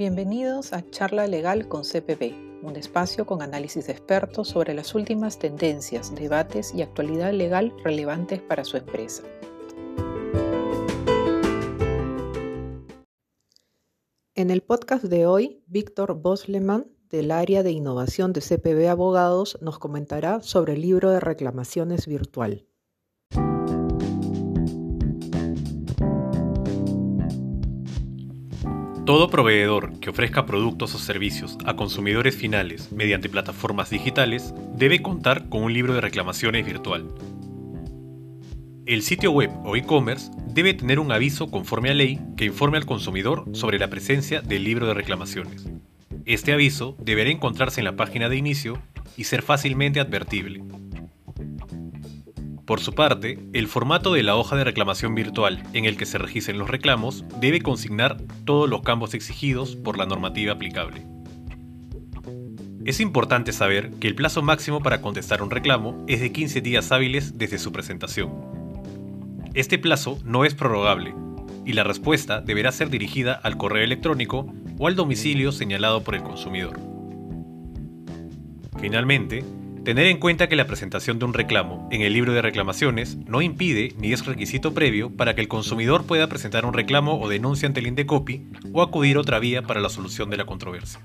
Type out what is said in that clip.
Bienvenidos a Charla Legal con CPB, un espacio con análisis de expertos sobre las últimas tendencias, debates y actualidad legal relevantes para su empresa. En el podcast de hoy, Víctor Bosleman, del área de innovación de CPB Abogados, nos comentará sobre el libro de reclamaciones virtual. Todo proveedor que ofrezca productos o servicios a consumidores finales mediante plataformas digitales debe contar con un libro de reclamaciones virtual. El sitio web o e-commerce debe tener un aviso conforme a ley que informe al consumidor sobre la presencia del libro de reclamaciones. Este aviso deberá encontrarse en la página de inicio y ser fácilmente advertible. Por su parte, el formato de la hoja de reclamación virtual en el que se registren los reclamos debe consignar todos los campos exigidos por la normativa aplicable. Es importante saber que el plazo máximo para contestar un reclamo es de 15 días hábiles desde su presentación. Este plazo no es prorrogable y la respuesta deberá ser dirigida al correo electrónico o al domicilio señalado por el consumidor. Finalmente, Tener en cuenta que la presentación de un reclamo en el libro de reclamaciones no impide ni es requisito previo para que el consumidor pueda presentar un reclamo o denuncia ante el Indecopi o acudir otra vía para la solución de la controversia.